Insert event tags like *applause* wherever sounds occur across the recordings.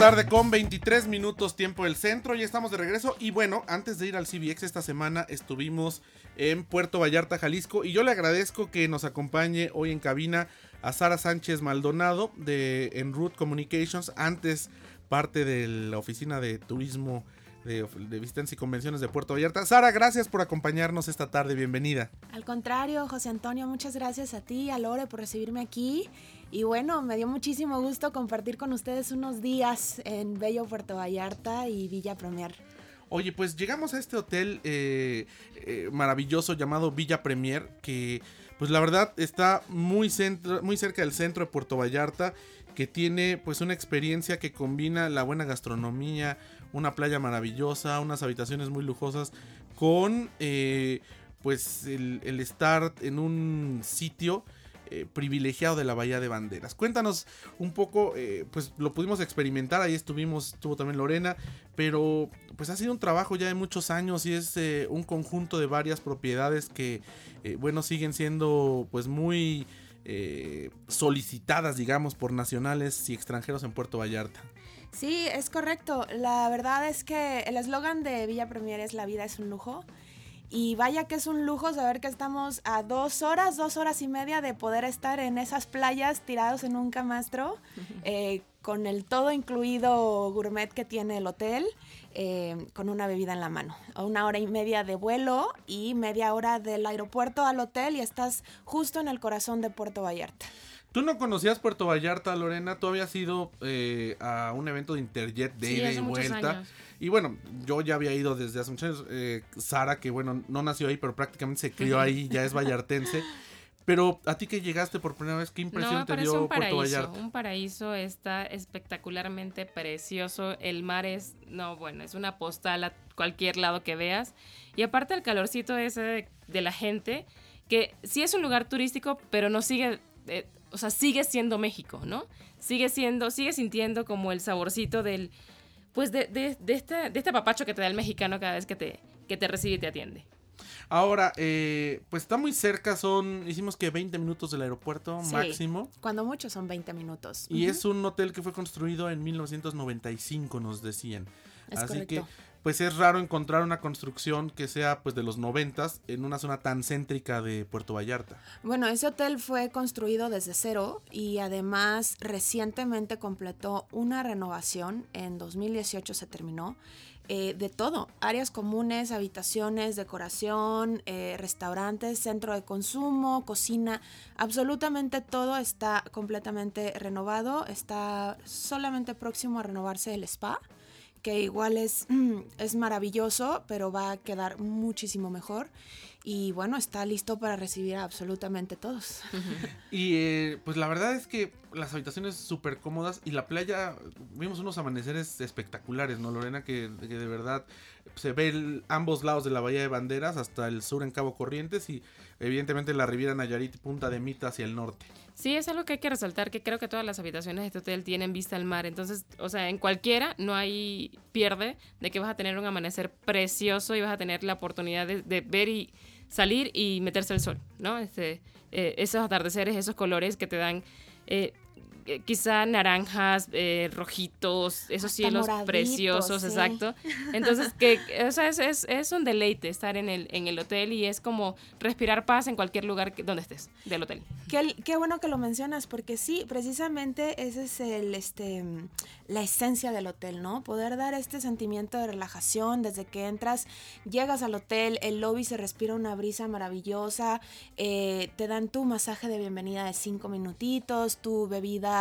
Tarde con 23 minutos tiempo del centro, ya estamos de regreso y bueno, antes de ir al CBX esta semana estuvimos en Puerto Vallarta, Jalisco y yo le agradezco que nos acompañe hoy en cabina a Sara Sánchez Maldonado de Enroute Communications, antes parte de la oficina de turismo de, de Visitantes y Convenciones de Puerto Vallarta. Sara, gracias por acompañarnos esta tarde, bienvenida. Al contrario, José Antonio, muchas gracias a ti a Lore por recibirme aquí. Y bueno, me dio muchísimo gusto compartir con ustedes unos días en Bello Puerto Vallarta y Villa Premier. Oye, pues llegamos a este hotel eh, eh, maravilloso llamado Villa Premier, que pues la verdad está muy, centro, muy cerca del centro de Puerto Vallarta, que tiene pues una experiencia que combina la buena gastronomía, una playa maravillosa, unas habitaciones muy lujosas, con eh, pues el, el, estar en un sitio eh, privilegiado de la Bahía de Banderas. Cuéntanos un poco, eh, pues lo pudimos experimentar, ahí estuvimos, estuvo también Lorena, pero pues ha sido un trabajo ya de muchos años y es eh, un conjunto de varias propiedades que, bueno, siguen siendo pues muy solicitadas, digamos, por nacionales y extranjeros en Puerto Vallarta. Sí, es correcto. La verdad es que el eslogan de Villa Premier es La vida es un lujo. Y vaya que es un lujo saber que estamos a dos horas, dos horas y media de poder estar en esas playas tirados en un camastro, *laughs* eh, con el todo incluido gourmet que tiene el hotel, eh, con una bebida en la mano. Una hora y media de vuelo y media hora del aeropuerto al hotel y estás justo en el corazón de Puerto Vallarta. Tú no conocías Puerto Vallarta, Lorena, tú habías ido eh, a un evento de Interjet de Sí, ida y vuelta. años. Y bueno, yo ya había ido desde hace muchos años. eh, Sara, que bueno, no nació ahí, pero prácticamente se crió ahí, ya es vallartense. *laughs* Pero a ti que llegaste por primera vez, ¿qué impresión No, te dio un Puerto paraíso. Vallarta? Un paraíso está espectacularmente precioso. El mar es, no, bueno, es una postal a cualquier lado que veas. Y aparte el calorcito ese de, de la gente, que sí es un lugar turístico, pero no sigue, eh, o sea, sigue siendo México, ¿no? Sigue siendo, sigue sintiendo como el saborcito del, pues de, de, de este, de este papacho que te da el mexicano cada vez que te, que te recibe y te atiende. Ahora, eh, pues está muy cerca, son, hicimos que 20 minutos del aeropuerto Sí. máximo. Cuando mucho son 20 minutos. Y es un hotel que fue construido en 1995, nos decían. Es Así correcto. que, pues es raro encontrar una construcción que sea pues de los 90 en una zona tan céntrica de Puerto Vallarta. Bueno, ese hotel fue construido desde cero y además recientemente completó una renovación, en 2018 se terminó, eh, de todo, áreas comunes, habitaciones, decoración, eh, restaurantes, centro de consumo, cocina, absolutamente todo está completamente renovado, está solamente próximo a renovarse el spa que igual es, es maravilloso, pero va a quedar muchísimo mejor. Y bueno, está listo para recibir a absolutamente todos. *laughs* Y eh, pues la verdad es que las habitaciones súper cómodas y la playa, vimos unos amaneceres espectaculares, ¿no, Lorena? Que, de verdad se ve ambos lados de la Bahía de Banderas, hasta el sur en Cabo Corrientes y evidentemente la Riviera Nayarit Punta de Mita hacia el norte. Sí, es algo que hay que resaltar, que creo que todas las habitaciones de este hotel tienen vista al mar. Entonces, o sea, en cualquiera no hay pierde de que vas a tener un amanecer precioso y vas a tener la oportunidad de, ver y salir y meterse el sol, ¿no? Este, eh, esos atardeceres, esos colores que te dan eh, eh, quizá naranjas, eh, rojitos, esos cielos preciosos, sí. exacto. Entonces, que, o sea, es, es, es un deleite estar en el, en el hotel y es como respirar paz en cualquier lugar que- donde estés del hotel. Qué, qué bueno que lo mencionas, porque sí, precisamente ese es el, este, la esencia del hotel, ¿no? Poder dar este sentimiento de relajación desde que entras, llegas al hotel, el lobby se respira una brisa maravillosa, eh, te dan tu masaje de bienvenida de cinco minutitos, tu bebida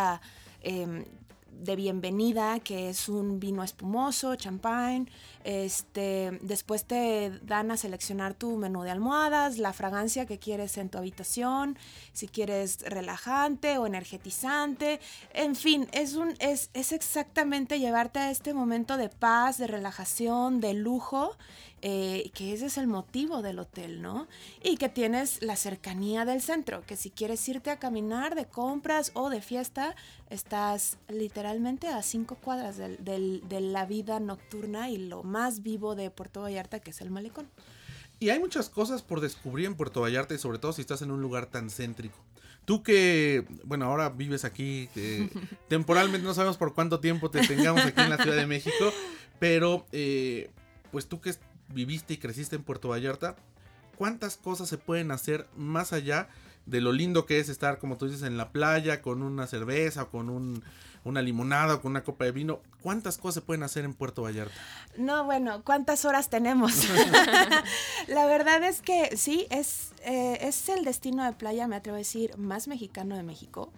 em, de bienvenida, que es un vino espumoso, champagne, Este, después te dan a seleccionar tu menú de almohadas, la fragancia que quieres en tu habitación, si quieres relajante o energetizante. En fin, es, un, es, es exactamente llevarte a este momento de paz, de relajación, de lujo eh, que ese es el motivo del hotel, ¿no? Y que tienes la cercanía del centro, que si quieres irte a caminar de compras o de fiesta, estás literalmente a cinco cuadras de la vida nocturna y lo más vivo de Puerto Vallarta, que es el malecón. Y hay muchas cosas por descubrir en Puerto Vallarta y sobre todo si estás en un lugar tan céntrico. Tú que, bueno, ahora vives aquí, *laughs* temporalmente no sabemos por cuánto tiempo te tengamos aquí en la Ciudad de México, pero eh, pues tú que viviste y creciste en Puerto Vallarta, ¿cuántas cosas se pueden hacer más allá de lo lindo que es estar, como tú dices, en la playa con una cerveza o con un, una limonada o con una copa de vino? ¿Cuántas cosas se pueden hacer en Puerto Vallarta? No, bueno, ¿cuántas horas tenemos? *laughs* la verdad es que sí, es, eh, es el destino de playa, me atrevo a decir, más mexicano de México.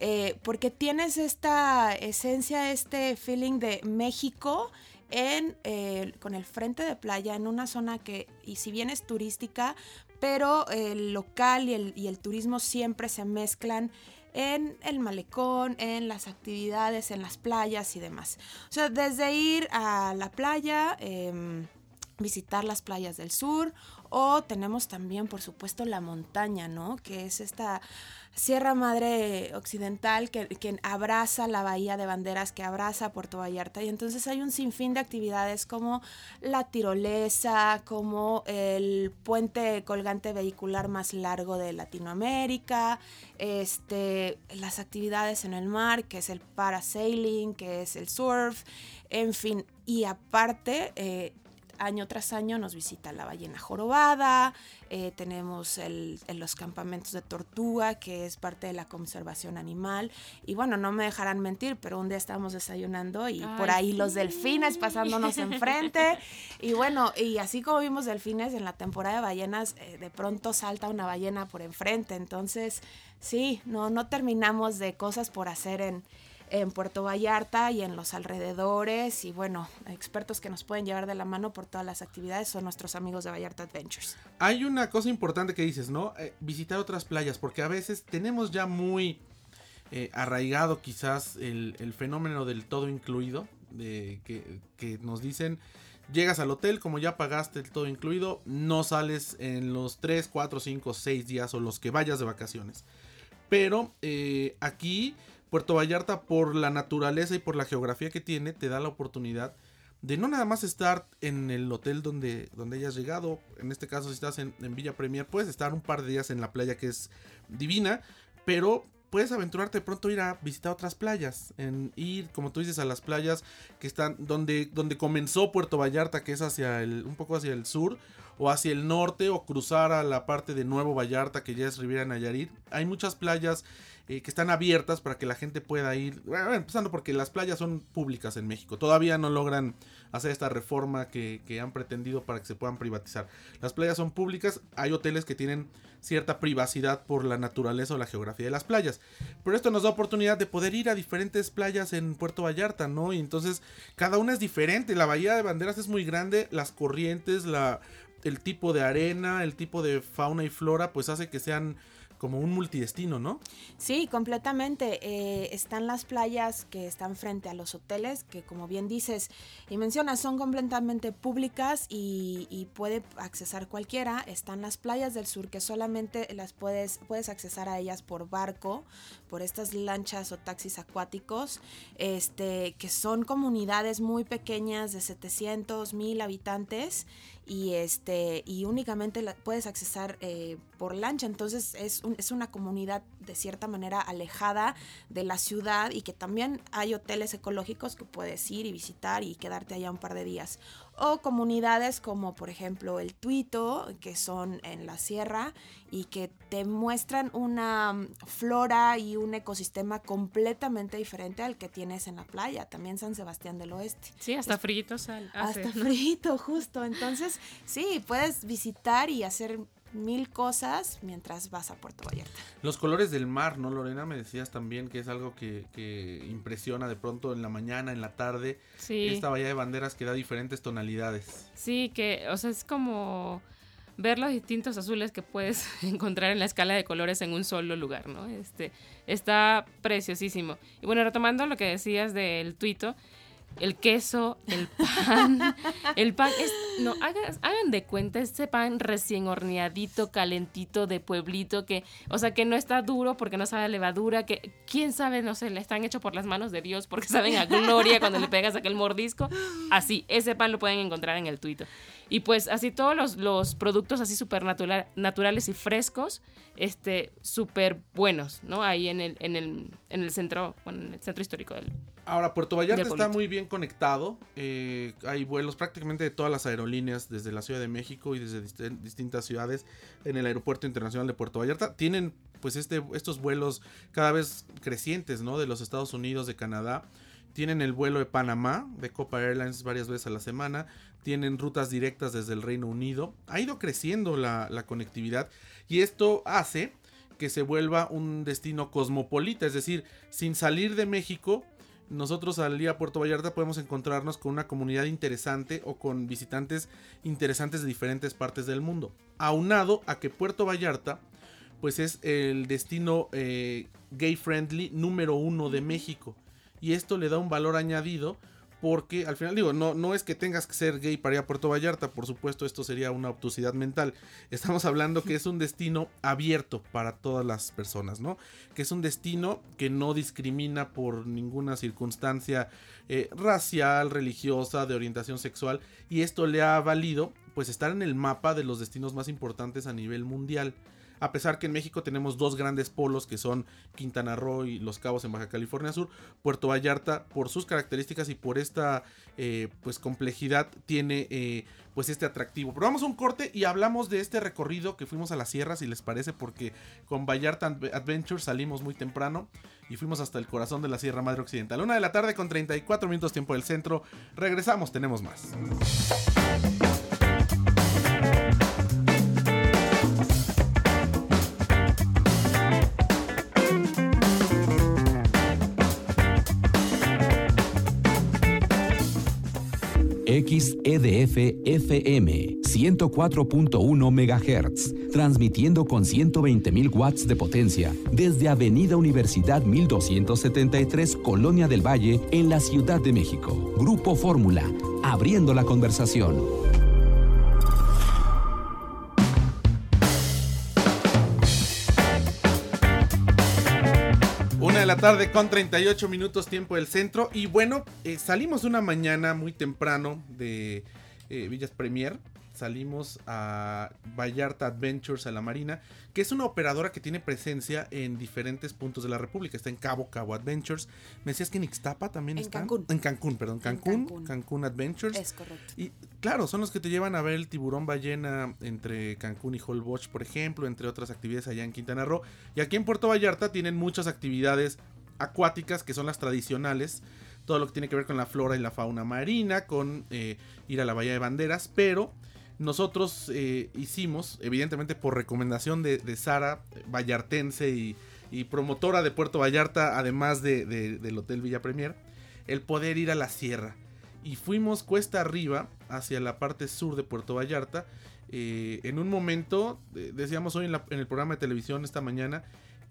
Eh, porque tienes esta esencia, este feeling de México en, eh, con el frente de playa en una zona que, y si bien es turística, pero el local y el, turismo siempre se mezclan en el malecón, en las actividades, en las playas y demás. O sea, desde ir a la playa, em, visitar las playas del sur o tenemos también, por supuesto, la montaña, ¿no? Que es esta Sierra Madre Occidental que, abraza la Bahía de Banderas, que abraza Puerto Vallarta. Y entonces hay un sinfín de actividades como la tirolesa, como el puente colgante vehicular más largo de Latinoamérica, este, las actividades en el mar, que es el parasailing, que es el surf, en fin. Y aparte, eh, año tras año nos visita la ballena jorobada, eh, tenemos el, los campamentos de tortuga, que es parte de la conservación animal. Y bueno, no me dejarán mentir, pero un día estábamos desayunando y por ahí los delfines pasándonos enfrente. y bueno, y así como vimos delfines en la temporada de ballenas, eh, de pronto salta una ballena por enfrente. Entonces, sí, no, no terminamos de cosas por hacer en en Puerto Vallarta y en los alrededores y bueno, expertos que nos pueden llevar de la mano por todas las actividades son nuestros amigos de Vallarta Adventures. Hay una cosa importante que dices, ¿no? Eh, visitar otras playas, porque a veces tenemos ya muy eh, arraigado quizás el, fenómeno del todo incluido, de que, que nos dicen llegas al hotel, como ya pagaste el todo incluido, no sales en los 3, 4, 5, 6 días o los que vayas de vacaciones. Pero eh, aquí Puerto Vallarta, por la naturaleza y por la geografía que tiene, te da la oportunidad de no nada más estar en el hotel donde, donde hayas llegado. En este caso, si estás en, Villa Premier, puedes estar un par de días en la playa que es divina, pero puedes aventurarte pronto ir a visitar otras playas, en ir, como tú dices, a las playas que están donde, donde comenzó Puerto Vallarta, que es hacia el, un poco hacia el sur, o hacia el norte, o cruzar a la parte de Nuevo Vallarta, que ya es Riviera Nayarit. Hay muchas playas eh, que están abiertas para que la gente pueda ir. Bueno, empezando porque las playas son públicas en México. Todavía no logran hacer esta reforma que, han pretendido para que se puedan privatizar. Las playas son públicas. Hay hoteles que tienen cierta privacidad por la naturaleza o la geografía de las playas. Pero esto nos da oportunidad de poder ir a diferentes playas en Puerto Vallarta, ¿no? Y entonces cada una es diferente. La bahía de banderas es muy grande. Las corrientes, la, el tipo de arena, el tipo de fauna y flora, pues hace que sean como un multidestino, ¿no? Sí, completamente. Eh, están las playas que están frente a los hoteles, que como bien dices y mencionas, son completamente públicas y, puede accesar cualquiera. Están las playas del sur que solamente las puedes, puedes accesar a ellas por barco, por estas lanchas o taxis acuáticos, este, que son comunidades muy pequeñas de 700, 1000 habitantes y este y únicamente la puedes accesar eh, por lancha. Entonces es, es una comunidad de cierta manera alejada de la ciudad y que también hay hoteles ecológicos que puedes ir y visitar y quedarte allá un par de días o comunidades como por ejemplo el Tuito, que son en la sierra y que te muestran una mm, flora y un ecosistema completamente diferente al que tienes en la playa, también San Sebastián del Oeste. Sí, hasta frito sal. hasta frito, justo. Entonces, sí, puedes visitar y hacer mil cosas mientras vas a Puerto Vallarta. Los colores del mar, ¿no, Lorena? Me decías también que es algo que, que impresiona de pronto en la mañana, en la tarde. Sí. Esta bahía de banderas que da diferentes tonalidades. Sí, que, o sea, es como ver los distintos azules que puedes *laughs* encontrar en la escala de colores en un solo lugar, ¿no? Este, está preciosísimo. Y bueno, retomando lo que decías del tuito, el queso, el pan, *laughs* el pan es, no, hagan, hagan de cuenta este pan recién horneadito, calentito de pueblito, que, o sea, que no está duro porque no sabe levadura, que quién sabe, no sé, le están hechos por las manos de Dios porque *laughs* saben a gloria cuando le pegas aquel mordisco. Así, ese pan lo pueden encontrar en el tuito. Y pues así todos los, los productos así súper natural, naturales y frescos, este, súper buenos, ¿no? Ahí en el, en el, en el centro, bueno, en el centro histórico del Ahora, Puerto Vallarta está muy bien conectado. eh, hay vuelos prácticamente de todas las aerolíneas desde la Ciudad de México y desde dist- distintas ciudades en el Aeropuerto Internacional de Puerto Vallarta. Tienen pues este, estos vuelos cada vez crecientes, ¿no? De los Estados Unidos, de Canadá. Tienen el vuelo de Panamá, de Copa Airlines varias veces a la semana. Tienen rutas directas desde el Reino Unido. Ha ido creciendo la, la conectividad y esto hace que se vuelva un destino cosmopolita, es decir, sin salir de México, nosotros al ir a Puerto Vallarta podemos encontrarnos con una comunidad interesante o con visitantes interesantes de diferentes partes del mundo. Aunado a que Puerto Vallarta, pues es el destino eh, gay friendly número uno de México. Y esto le da un valor añadido porque al final digo, no, no es que tengas que ser gay para ir a Puerto Vallarta, por supuesto esto sería una obtusidad mental. Estamos hablando que es un destino abierto para todas las personas, ¿no? Que es un destino que no discrimina por ninguna circunstancia eh, racial, religiosa, de orientación sexual. Y esto le ha valido pues estar en el mapa de los destinos más importantes a nivel mundial. A pesar que en México tenemos dos grandes polos que son Quintana Roo y Los Cabos en Baja California Sur, Puerto Vallarta por sus características y por esta eh, pues complejidad tiene eh, pues este atractivo. Pero vamos a un corte y hablamos de este recorrido que fuimos a la sierra, si les parece, porque con Vallarta Adve- Adventure salimos muy temprano y fuimos hasta el corazón de la Sierra Madre Occidental. Una de la tarde con 34 minutos tiempo del centro. Regresamos, tenemos más. XEDF FM 104.1 MHz, transmitiendo con 120.000 watts de potencia desde Avenida Universidad 1273, Colonia del Valle, en la Ciudad de México. Grupo Fórmula, abriendo la conversación. Una de la tarde con 38 minutos tiempo del centro. Y bueno, eh, salimos una mañana muy temprano de eh, Villas Premier. Salimos a Vallarta Adventures a la Marina, que es una operadora que tiene presencia en diferentes puntos de la República. Está en Cabo, Cabo Adventures. Me decías que en Ixtapa también En está. Cancún. En Cancún, perdón. Cancún, Cancún. Cancún Adventures. Es correcto. Y claro, son los que te llevan a ver el tiburón ballena entre Cancún y Holbox, por ejemplo, entre otras actividades allá en Quintana Roo. Y aquí en Puerto Vallarta tienen muchas actividades acuáticas que son las tradicionales. Todo lo que tiene que ver con la flora y la fauna marina, con eh, ir a la Bahía de Banderas, pero nosotros eh, hicimos, evidentemente por recomendación de, Sara, vallartense y, promotora de Puerto Vallarta, además de- de- del Hotel Villa Premier, el poder ir a la sierra y fuimos cuesta arriba hacia la parte sur de Puerto Vallarta. Eh, en un momento, decíamos hoy en el programa de televisión esta mañana,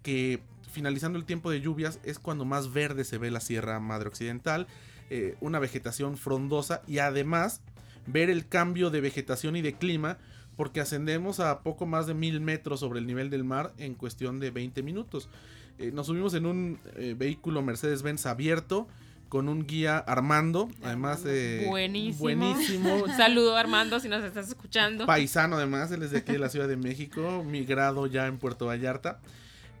que finalizando el tiempo de lluvias es cuando más verde se ve la Sierra Madre Occidental, eh, una vegetación frondosa y además ver el cambio de vegetación y de clima porque ascendemos a poco más de mil metros sobre el nivel del mar en cuestión de 20 minutos. Eh, nos subimos en un eh, vehículo Mercedes-Benz abierto con un guía Armando, además eh, Buenísimo. buenísimo, *laughs* saludo Armando si nos estás escuchando. paisano además, él es de aquí de la Ciudad de México, migrado ya en Puerto Vallarta.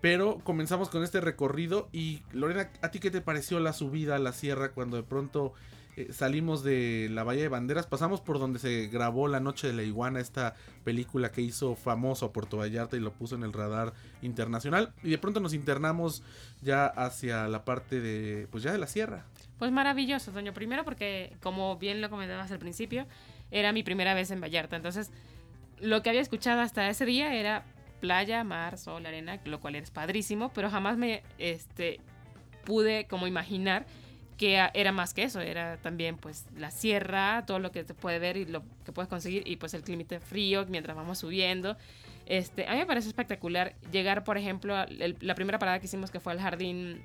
Pero comenzamos con este recorrido y Lorena, ¿a ti qué te pareció la subida a la sierra cuando de pronto eh, salimos de la Bahía de Banderas? Pasamos por donde se grabó La Noche de la Iguana, esta película que hizo famoso a Puerto Vallarta y lo puso en el radar internacional. Y de pronto nos internamos ya hacia la parte de, pues ya de la sierra. Pues maravilloso, Toño. Primero porque, como bien lo comentabas al principio, era mi primera vez en Vallarta. Entonces, lo que había escuchado hasta ese día era playa, mar, sol, arena, lo cual es padrísimo, pero jamás me este, pude como imaginar que era más que eso, era también pues la sierra, todo lo que se puede ver y lo que puedes conseguir y pues el clima frío mientras vamos subiendo. Este, a mí me parece espectacular llegar, por ejemplo, a la primera parada que hicimos que fue al jardín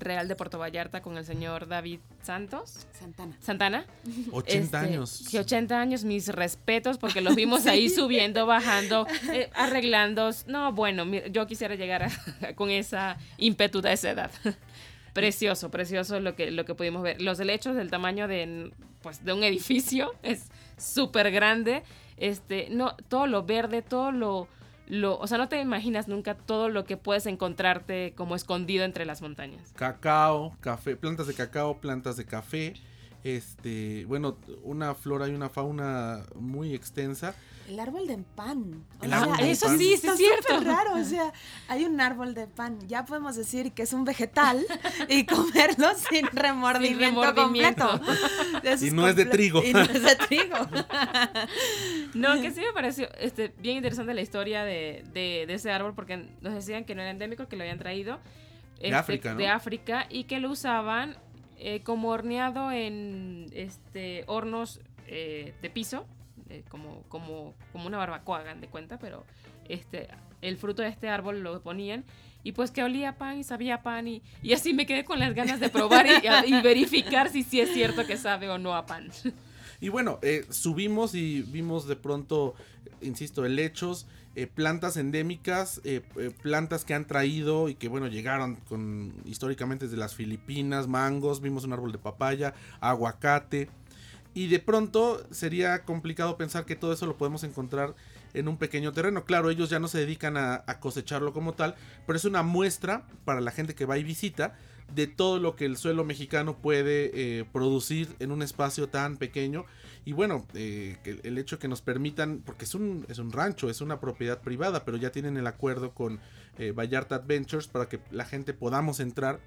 Real de Puerto Vallarta con el señor David Santos. Santana. Santana. 80 este, años. Que 80 años, mis respetos, porque los *laughs* vimos ahí subiendo, bajando, eh, arreglando. No, bueno, yo quisiera llegar *laughs* con esa ímpetu de esa edad. *laughs* precioso, precioso lo que, lo que pudimos ver. Los helechos del tamaño de, pues, de un edificio, es súper grande. Este, no, todo lo verde, todo lo lo, o sea, no te imaginas nunca todo lo que puedes encontrarte como escondido entre las montañas. Cacao, café, plantas de cacao, plantas de café, este, bueno, una flora y una fauna muy extensa. El árbol de pan. eso sí, es cierto. raro, o sea, hay un árbol de pan. Ya podemos decir que es un vegetal y *laughs* comerlo sin remordimiento, completo. y no es de trigo. Y no es de trigo. *laughs* no, que sí me pareció este, bien interesante la historia de, de, ese árbol porque nos decían que no era endémico, que lo habían traído. de este, África, ¿no? De África y que lo usaban eh, como horneado en este hornos eh, de piso, eh, como, como, como una barbacoa, hagan de cuenta, pero este, el fruto de este árbol lo ponían y pues que olía pan y sabía pan y, y así me quedé con las ganas de probar y, verificar si sí es cierto que sabe o no a pan. Y bueno, subimos y vimos de pronto, insisto, helechos, eh, plantas endémicas, eh, eh, plantas que han traído y que bueno, llegaron con históricamente desde las Filipinas, mangos, vimos un árbol de papaya, aguacate. Y de pronto sería complicado pensar que todo eso lo podemos encontrar en un pequeño terreno. Claro, ellos ya no se dedican a, cosecharlo como tal, pero es una muestra para la gente que va y visita de todo lo que el suelo mexicano puede producir en un espacio tan pequeño y bueno, eh, el hecho que nos permitan, porque es un, es un rancho, es una propiedad privada, pero ya tienen el acuerdo con eh, Vallarta Adventures para que la gente podamos entrar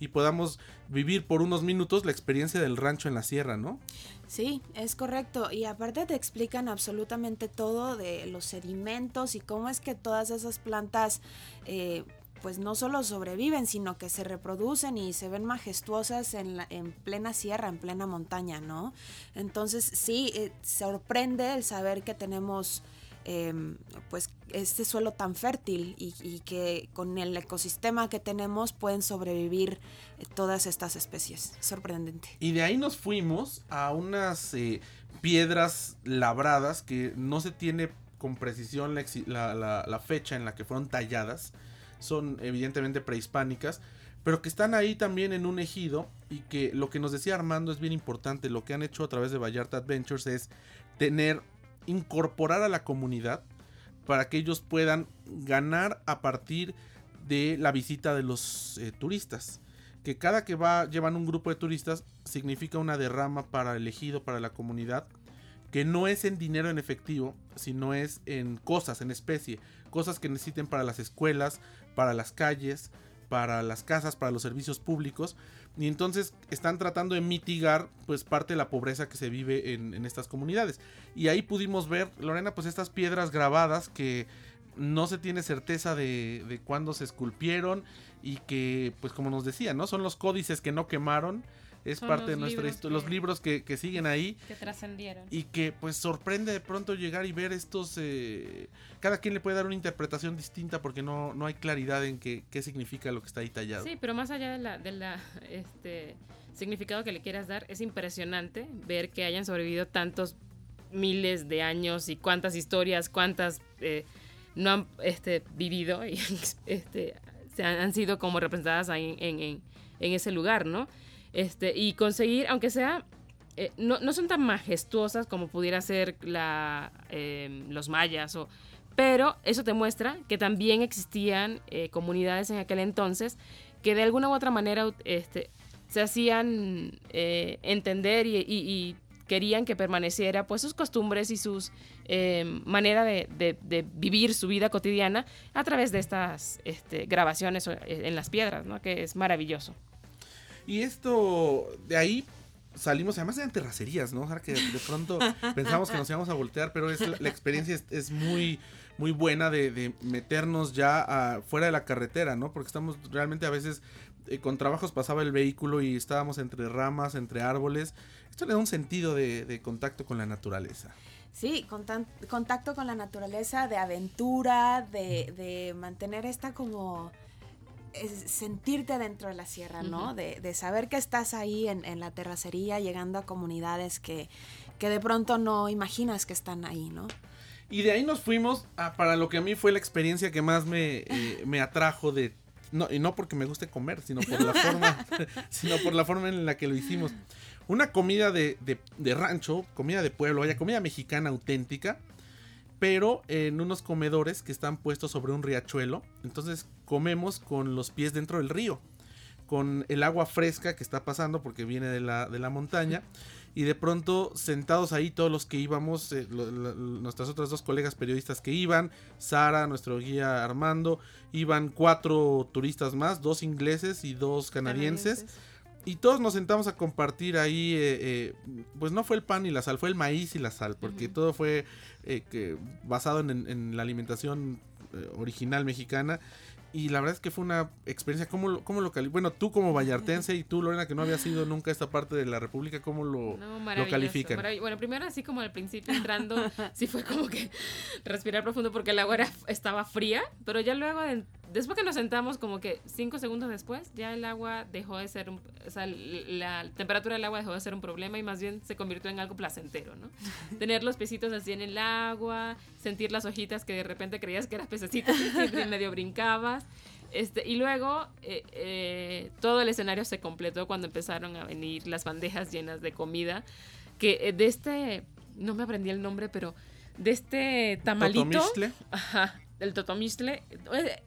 y podamos vivir por unos minutos la experiencia del rancho en la sierra, ¿no? Sí, es correcto. Y aparte te explican absolutamente todo de los sedimentos y cómo es que todas esas plantas eh, pues no solo sobreviven, sino que se reproducen y se ven majestuosas en, la, en plena sierra, en plena montaña, ¿no? Entonces sí, eh, sorprende el saber que tenemos em, pues este suelo tan fértil y, que con el ecosistema que tenemos pueden sobrevivir eh, todas estas especies. Sorprendente. Y de ahí nos fuimos a unas eh, piedras labradas que no se tiene con precisión la fecha en la que fueron talladas son evidentemente prehispánicas, pero que están ahí también en un ejido y que lo que nos decía Armando es bien importante, lo que han hecho a través de Vallarta Adventures es tener, incorporar a la comunidad para que ellos puedan ganar a partir de la visita de los eh, turistas. Que cada que va llevan un grupo de turistas significa una derrama para el ejido, para la comunidad, que no es en dinero en efectivo, sino es en cosas, en especie, cosas que necesiten para las escuelas, para las calles, para las casas, para los servicios públicos. Y entonces están tratando de mitigar pues parte de la pobreza que se vive en, estas comunidades. Y ahí pudimos ver, Lorena, pues estas piedras grabadas que no se tiene certeza de, de cuándo se esculpieron y que pues como nos decía, ¿no? Son los códices que no quemaron es parte de nuestra historia, los libros que, siguen ahí. Que trascendieron. Y que pues sorprende de pronto llegar y ver estos... Eh, cada quien le puede dar una interpretación distinta porque no, no hay claridad en qué, qué significa lo que está ahí tallado. Sí, pero más allá de la, de la este, significado que le quieras dar, es impresionante ver que hayan sobrevivido tantos miles de años y cuántas historias, cuántas eh, no han este, vivido y *laughs* este, se han, sido como representadas ahí en, en, en ese lugar, ¿no? Este, y conseguir, aunque sea, eh, no, no, son tan majestuosas como pudiera ser la, em, los mayas, o, pero eso te muestra que también existían eh, comunidades en aquel entonces que de alguna u otra manera este, se hacían eh, entender y, querían que permaneciera pues sus costumbres y sus em, manera de, de, vivir su vida cotidiana a través de estas este, grabaciones en las piedras, ¿no? que es maravilloso. Y esto, de ahí salimos, además eran terracerías, ¿no? O sea, que de pronto *laughs* pensamos que nos íbamos a voltear, pero es la, experiencia es, muy muy buena de, meternos ya fuera de la carretera, ¿no? Porque estamos realmente a veces eh, con trabajos pasaba el vehículo y estábamos entre ramas, entre árboles. Esto le da un sentido de, contacto con la naturaleza. Sí, contacto con la naturaleza, de aventura, de, mantener esta como sentirte dentro de la sierra, ¿no? de, saber que estás ahí en, la terracería, llegando a comunidades que, que, de pronto no imaginas que están ahí, ¿no? Y de ahí nos fuimos a, para lo que a mí fue la experiencia que más me, eh, *laughs* me atrajo de no, y no porque me guste comer, sino por la forma, *laughs* *laughs* sino por la forma en la que lo hicimos. Una comida de, rancho, comida de pueblo, vaya, comida mexicana auténtica, pero en unos comedores que están puestos sobre un riachuelo. Entonces comemos con los pies dentro del río, con el agua fresca que está pasando porque viene de la, de la montaña y de pronto sentados ahí todos los que íbamos, eh, nuestras otras dos colegas periodistas que iban, Sara, nuestro guía Armando, iban cuatro turistas más, dos ingleses y dos canadienses. Y todos nos sentamos a compartir ahí, eh, eh, pues no fue el pan y la sal, fue el maíz y la sal, porque todo fue que, basado en, en, la alimentación original mexicana y la verdad es que fue una experiencia. ¿Cómo, cómo lo Bueno, tú como vallartense y tú, Lorena, que no había sido nunca esta parte de la República, ¿cómo lo, lo califican? Bueno, primero, así como al principio entrando, *laughs* sí fue como que respirar profundo porque el agua era, estaba fría, pero ya luego, después que nos sentamos, como que cinco segundos después, ya el agua dejó de ser, un, o sea, la temperatura del agua dejó de ser un problema y más bien se convirtió en algo placentero, ¿no? *laughs* Tener los pesitos así en el agua, sentir las hojitas que de repente creías que eras pececito y medio brincabas. Este, y luego eh, eh, todo el escenario se completó cuando empezaron a venir las bandejas llenas de comida. Que eh, de este, no me aprendí el nombre, pero de este tamalito. Ajá, el totomistle.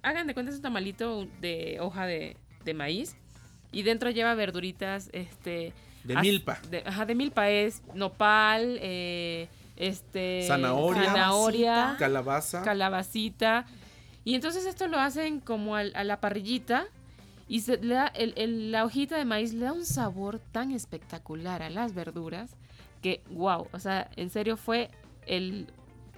Hagan de cuenta, es un tamalito de hoja de, maíz. Y dentro lleva verduritas, este. De milpa. ajá, de milpa es nopal, este. Zanahoria. Zanahoria. Calabaza. Calabacita y entonces esto lo hacen como a la parrillita y se le da el, la hojita de maíz le da un sabor tan espectacular a las verduras que wow, o sea, en serio fue el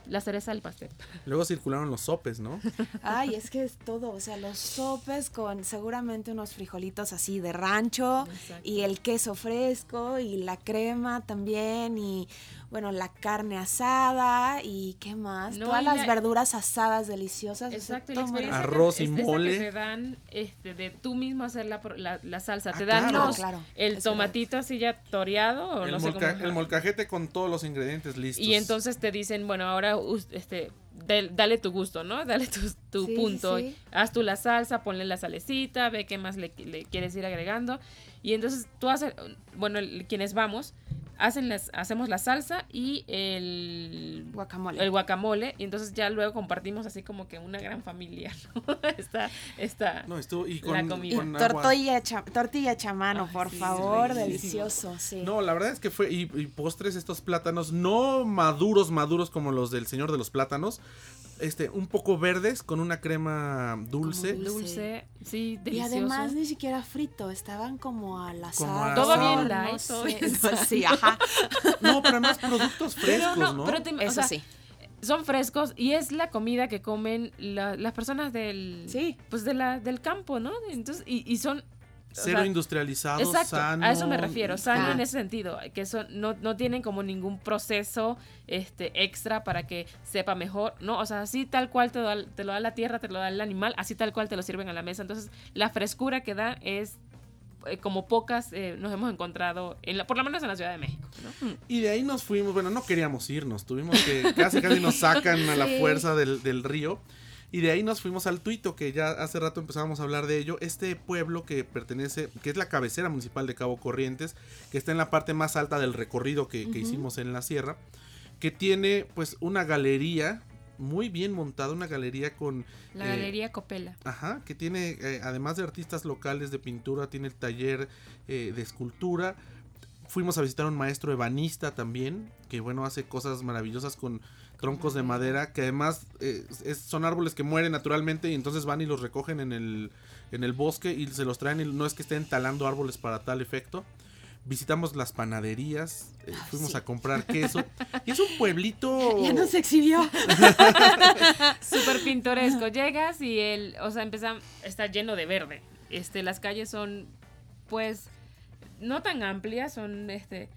la cereza del pastel. Luego circularon los sopes, ¿no? *laughs* Ay, es que es todo, o sea, los sopes con seguramente unos frijolitos así de rancho y el queso fresco y la crema también y bueno, la carne asada y qué más, todas las verduras asadas deliciosas. Exacto, y arroz y mole. Que te dan este, de tú mismo hacer la, la, salsa, ah, te dan los, el tomatito así ya toreado o el, no sé el molcajete con todos los ingredientes listos. Y entonces te dicen, bueno, ahora este dale tu gusto, ¿no? Dale tu, punto. Haz tú la salsa, ponle la salecita, ve qué más le, le, quieres ir agregando. Y entonces tú haces, bueno, quienes vamos, hacen las, hacemos la salsa y el guacamole. El guacamole. Y entonces ya luego compartimos así como que una gran familia, *laughs* ¿no? está, está no, estuvo, y con, la comida. tortilla, tortilla hecha mano, por favor, delicioso, sí. No, la verdad es que fue, y, postres estos plátanos, no maduros, maduros como los del señor de los plátanos, este, un poco verdes con una crema dulce. dulce. sí, delicioso. Y además ni siquiera frito, estaban como al asado. Todo bien *laughs* light. sí, ajá. No, pero además productos frescos, ¿no? Eso sí. Son frescos y es la comida que comen las personas del, sí. pues de la, del campo, ¿no? Entonces, y, y son Cero industrializado, exacto, sano. A eso me refiero, sano en ese sentido, que son, no, no tienen como ningún proceso este extra para que sepa mejor, ¿no? O sea, así tal cual te, te lo da la tierra, te lo da el animal, así tal cual te lo sirven a la mesa. Entonces, la frescura que da es eh, como pocas eh, nos hemos encontrado, en la, por lo menos en la Ciudad de México. Y de ahí nos fuimos, bueno, no queríamos irnos, tuvimos que, casi casi nos sacan a la *laughs* fuerza del, del río. Y de ahí nos fuimos al Tuito, que ya hace rato empezábamos a hablar de ello. Este pueblo que pertenece, que es la cabecera municipal de Cabo Corrientes, que está en la parte más alta del recorrido que, hicimos en la sierra, que tiene pues una galería muy bien montada, una galería con... La eh, Galería Copela. Ajá, que tiene, eh, además de artistas locales de pintura, tiene el taller eh, de escultura. Fuimos a visitar a un maestro ebanista también, que bueno, hace cosas maravillosas con troncos de madera que además eh, son árboles que mueren naturalmente y entonces van y los recogen en el, en el bosque y se los traen y no es que estén talando árboles para tal efecto. visitamos las panaderías, eh, fuimos sí. a comprar *laughs* queso. Y es un pueblito... Ya nos exhibió. *laughs* Súper pintoresco. Llegas y el, o sea, empieza, está lleno de verde. Este, las calles son, pues, no tan amplias, son, este,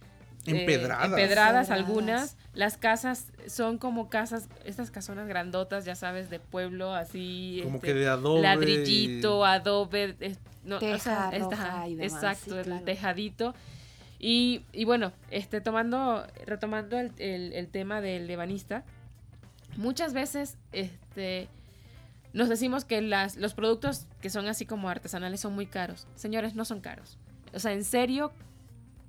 Empedradas. empedradas Empedradas. algunas. Las casas son como casas, estas casonas grandotas, ya sabes, de pueblo, así. Como este, que de adobe. Ladrillito, adobe. eh, no, o Teja sea, roja está- y demás, Exacto, sí, el tejadito. Y, y bueno, este, tomando, retomando el, el- el tema del ebanista, muchas veces este, nos decimos que las, los productos que son así como artesanales son muy caros. Señores, no son caros. O sea, en serio,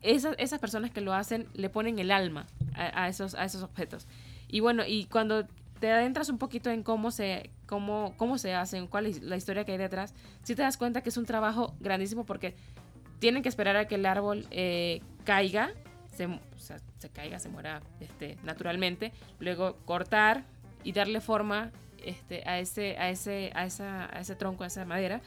esas, esas personas que lo hacen le ponen el alma a, a esos, a esos objetos. Y bueno, y cuando te adentras un poquito en cómo se, cómo, cómo se hacen, cuál es la historia que hay detrás, sí te das cuenta que es un trabajo grandísimo porque tienen que esperar a que el árbol eh, caiga, se, o sea, se caiga, se muera este, naturalmente, luego cortar y darle forma este, a, ese, a, ese, a, esa, a ese tronco, a esa madera.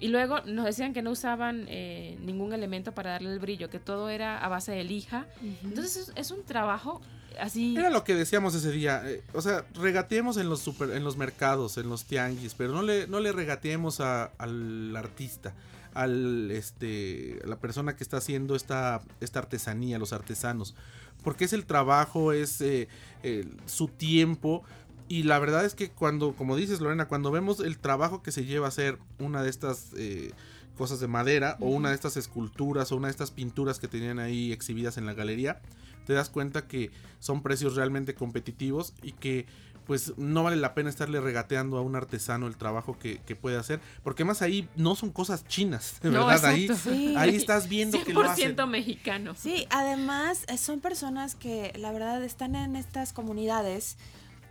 Y luego nos decían que no usaban eh, ningún elemento para darle el brillo, que todo era a base de lija. Entonces es, es un trabajo así... Era lo que decíamos ese día. eh, o sea, regateemos en los super, en los mercados, en los tianguis, pero no le, no le regateemos a- al artista, al este, a la persona que está haciendo esta, esta artesanía, los artesanos. Porque es el trabajo, es eh, el- su tiempo. Y la verdad es que cuando, como dices Lorena, cuando vemos el trabajo que se lleva a hacer una de estas eh, cosas de madera o una de estas esculturas o una de estas pinturas que tenían ahí exhibidas en la galería, te das cuenta que son precios realmente competitivos y que pues no vale la pena estarle regateando a un artesano el trabajo que, que puede hacer, porque más ahí no son cosas chinas, de *laughs* No, verdad, ahí. Sí. ahí estás viendo que lo hacen. 100% mexicano. Sí, además eh, son personas que la verdad están en estas comunidades,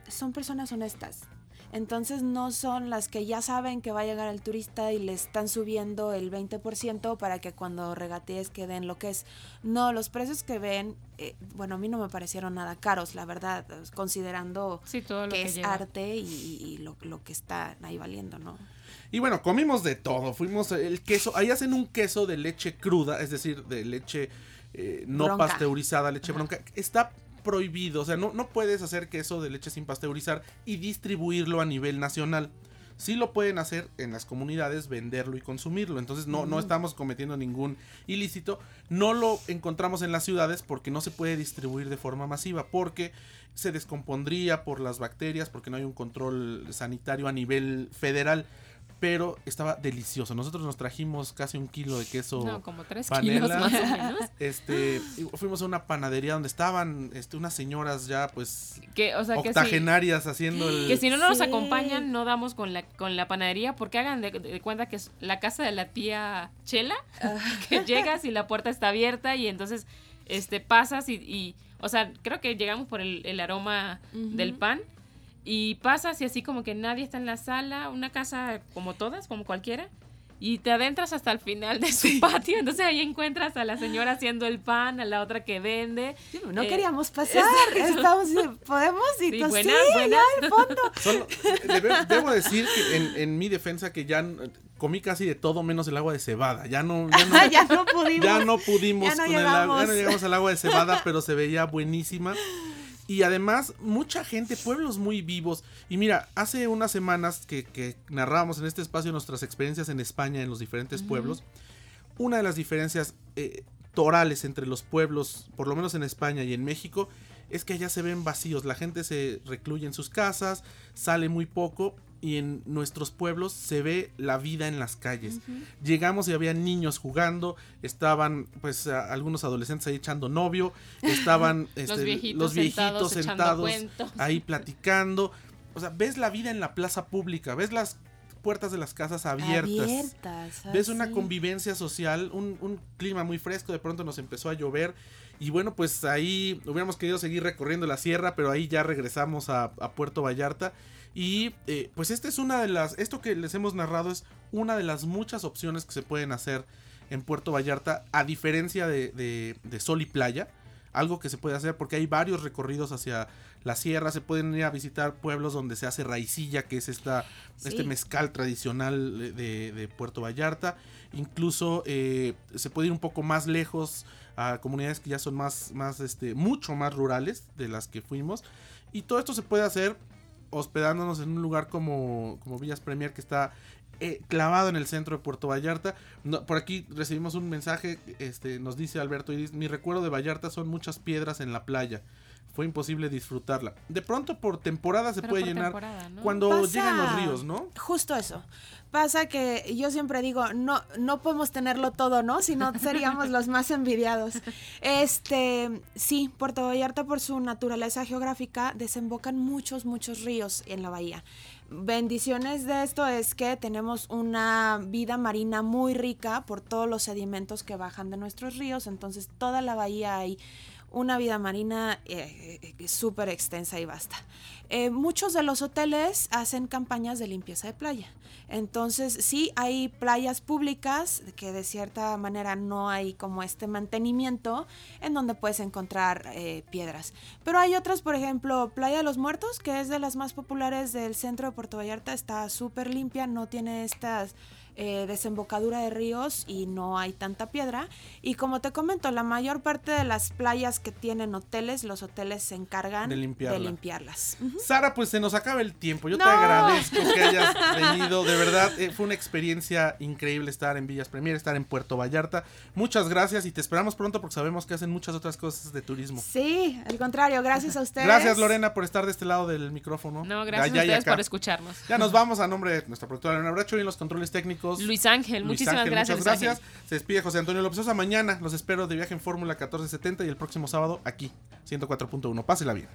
son personas honestas. Entonces no son las que ya saben que va a llegar el turista y le están subiendo el 20% para que cuando regatees queden lo que es. No, los precios que ven, eh, bueno, a mí no me parecieron nada caros, la verdad, eh, considerando Sí, todo lo que que, es lleva. arte y, y lo, lo que está ahí valiendo, ¿no? Y bueno, comimos de todo. Fuimos el queso. Ahí hacen un queso de leche cruda, es decir, de leche eh, no Bronca. pasteurizada, leche Ajá. bronca. Está prohibido. O sea, no, no puedes hacer queso de leche sin pasteurizar y distribuirlo a nivel nacional. Sí lo pueden hacer en las comunidades, venderlo y consumirlo. Entonces no, no estamos cometiendo ningún ilícito. No lo encontramos en las ciudades porque no se puede distribuir de forma masiva. Porque se descompondría por las bacterias, porque no hay un control sanitario a nivel federal. Pero estaba delicioso. Nosotros nos trajimos casi un kilo de queso. No, como 3 panela. kilos *laughs* más o menos. Este, y fuimos a una panadería donde estaban este, unas señoras ya pues Que, o sea, que si, octogenarias haciendo el... que si no nos Sí. acompañan, no damos con la, con la panadería, porque hagan de, de cuenta que es la casa de la tía Chela, que llegas y la puerta está abierta y entonces este pasas y, y, o sea, creo que llegamos por el, el aroma del pan y pasas y así como que nadie está en la sala, una casa como todas, como cualquiera. Y te adentras hasta el final de su patio, entonces ahí encuentras a la señora haciendo el pan, a la otra que vende. No Eh, queríamos *laughs* pasar, exacto. estamos, podemos y Sí, buenas, sí, buenas. al fondo. *laughs* Solo- debo decir que en, en mi defensa que ya comí casi de todo menos el agua de cebada. Ya no, ya no, *laughs* ya no pudimos. ya no pudimos Ya no con el agua, ya no llegamos al agua de cebada, pero se veía buenísima. Y además, mucha gente, pueblos muy vivos. Y mira, hace unas semanas que, que narrábamos en este espacio nuestras experiencias en España, en los diferentes pueblos, una de las diferencias eh, torales entre los pueblos, por lo menos en España y en México, es que allá se ven vacíos. La gente se recluye en sus casas, sale muy poco. Y en nuestros pueblos se ve la vida en las calles. Llegamos y había niños jugando, estaban pues a- algunos adolescentes ahí echando novio, estaban *laughs* este, Los viejitos, los viejitos sentados, ahí platicando. O sea, ves la vida en la plaza pública, ves las puertas de las casas abiertas. Abiertas, Ves una convivencia social, un, un clima muy fresco, de pronto nos empezó a llover y bueno, pues ahí hubiéramos querido seguir recorriendo la sierra, pero ahí ya regresamos a, a Puerto Vallarta y eh, pues esta es una de las, esto que les hemos narrado es una de las muchas opciones que se pueden hacer en Puerto Vallarta, a diferencia de, de- de sol y playa. algo que se puede hacer porque hay varios recorridos hacia la sierra, se pueden ir a visitar pueblos donde se hace raicilla, que es esta, este mezcal tradicional de, Puerto Vallarta, incluso eh, se puede ir un poco más lejos a comunidades que ya son más, más este, mucho más rurales de las que fuimos, y todo esto se puede hacer hospedándonos en un lugar como, como Villas Premier que está eh, clavado en el centro de Puerto Vallarta. por aquí recibimos un mensaje, este, nos dice Alberto Iris, mi recuerdo de Vallarta son muchas piedras en la playa. Fue imposible disfrutarla. De pronto por temporada se puede llenar cuando llegan los ríos, ¿no? Justo eso. Pasa que yo siempre digo, no, no podemos tenerlo todo, ¿no? Si no seríamos *laughs* los más envidiados. Este, sí, Puerto Vallarta por su naturaleza geográfica desembocan muchos, muchos ríos en la bahía bendiciones de esto es que tenemos una vida marina muy rica por todos los sedimentos que bajan de nuestros ríos, entonces toda la bahía hay una vida marina eh, eh, súper extensa y vasta. Eh, muchos de los hoteles hacen campañas de limpieza de playa. Entonces, sí, hay playas públicas que de cierta manera no hay como este mantenimiento en donde puedes encontrar piedras. Pero hay otras, por ejemplo, Playa de los Muertos, que es de las más populares del centro de Puerto Vallarta, está súper limpia, no tiene estas eh, desembocadura de ríos y no hay tanta piedra. Y como te comento, la mayor parte de las playas que tienen hoteles, los hoteles se encargan de, limpiarlas. Sara, pues se nos acaba el tiempo. Yo te agradezco que hayas venido. De verdad, eh, fue una experiencia increíble estar en Villas Premier, estar en Puerto Vallarta. Muchas gracias y te esperamos pronto porque sabemos que hacen muchas otras cosas de turismo. Sí, al contrario, gracias a ustedes. Gracias Lorena por estar de este lado del micrófono. No, gracias a ustedes por escucharnos. Ya nos vamos a nombre de nuestra productora Lorena Bracho y los controles técnicos Luis Ángel, muchísimas gracias. Muchas gracias. Se despide José Antonio López Sosa. Mañana los espero de viaje en Fórmula 1470 y el próximo sábado aquí, 104.1. Pásela bien.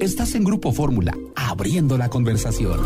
Estás en Grupo Fórmula, abriendo la conversación.